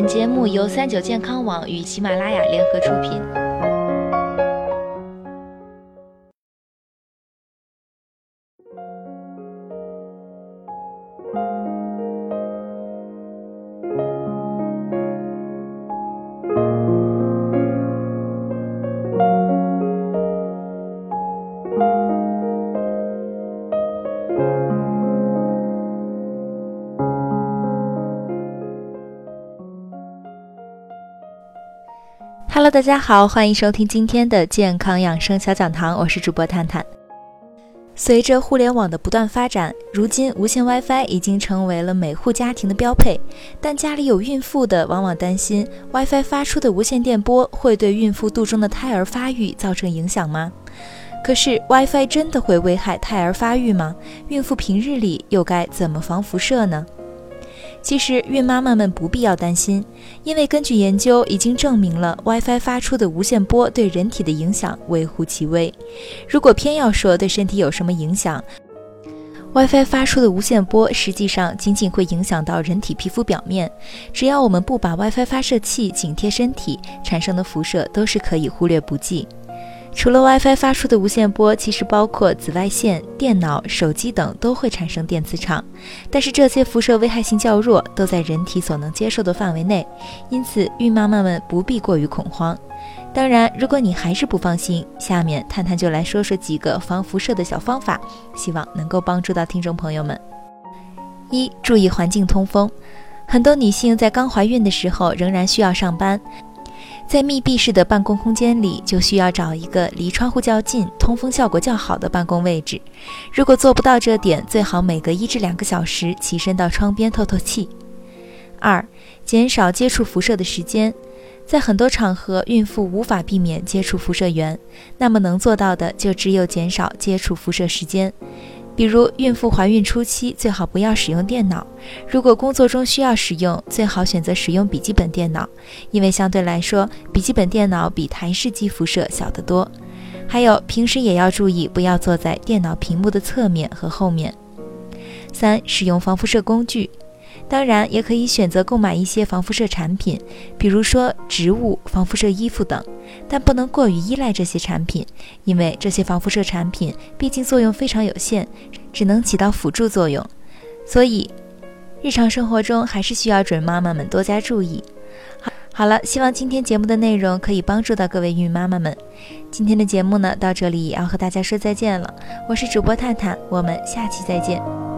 本节目由三九健康网与喜马拉雅联合出品。Hello，大家好，欢迎收听今天的健康养生小讲堂，我是主播探探。随着互联网的不断发展，如今无线 WiFi 已经成为了每户家庭的标配。但家里有孕妇的，往往担心 WiFi 发出的无线电波会对孕妇肚中的胎儿发育造成影响吗？可是 WiFi 真的会危害胎儿发育吗？孕妇平日里又该怎么防辐射呢？其实孕妈妈们不必要担心，因为根据研究已经证明了 WiFi 发出的无线波对人体的影响微乎其微。如果偏要说对身体有什么影响，WiFi 发出的无线波实际上仅仅会影响到人体皮肤表面。只要我们不把 WiFi 发射器紧贴身体，产生的辐射都是可以忽略不计。除了 WiFi 发出的无线波，其实包括紫外线、电脑、手机等都会产生电磁场，但是这些辐射危害性较弱，都在人体所能接受的范围内，因此孕妈妈们不必过于恐慌。当然，如果你还是不放心，下面探探就来说说几个防辐射的小方法，希望能够帮助到听众朋友们。一、注意环境通风，很多女性在刚怀孕的时候仍然需要上班。在密闭式的办公空间里，就需要找一个离窗户较近、通风效果较好的办公位置。如果做不到这点，最好每隔一至两个小时起身到窗边透透气。二、减少接触辐射的时间。在很多场合，孕妇无法避免接触辐射源，那么能做到的就只有减少接触辐射时间。比如，孕妇怀孕初期最好不要使用电脑。如果工作中需要使用，最好选择使用笔记本电脑，因为相对来说，笔记本电脑比台式机辐射小得多。还有，平时也要注意不要坐在电脑屏幕的侧面和后面。三、使用防辐射工具。当然，也可以选择购买一些防辐射产品，比如说植物防辐射衣服等，但不能过于依赖这些产品，因为这些防辐射产品毕竟作用非常有限，只能起到辅助作用。所以，日常生活中还是需要准妈妈们多加注意。好，好了，希望今天节目的内容可以帮助到各位孕妈妈们。今天的节目呢，到这里也要和大家说再见了。我是主播探探，我们下期再见。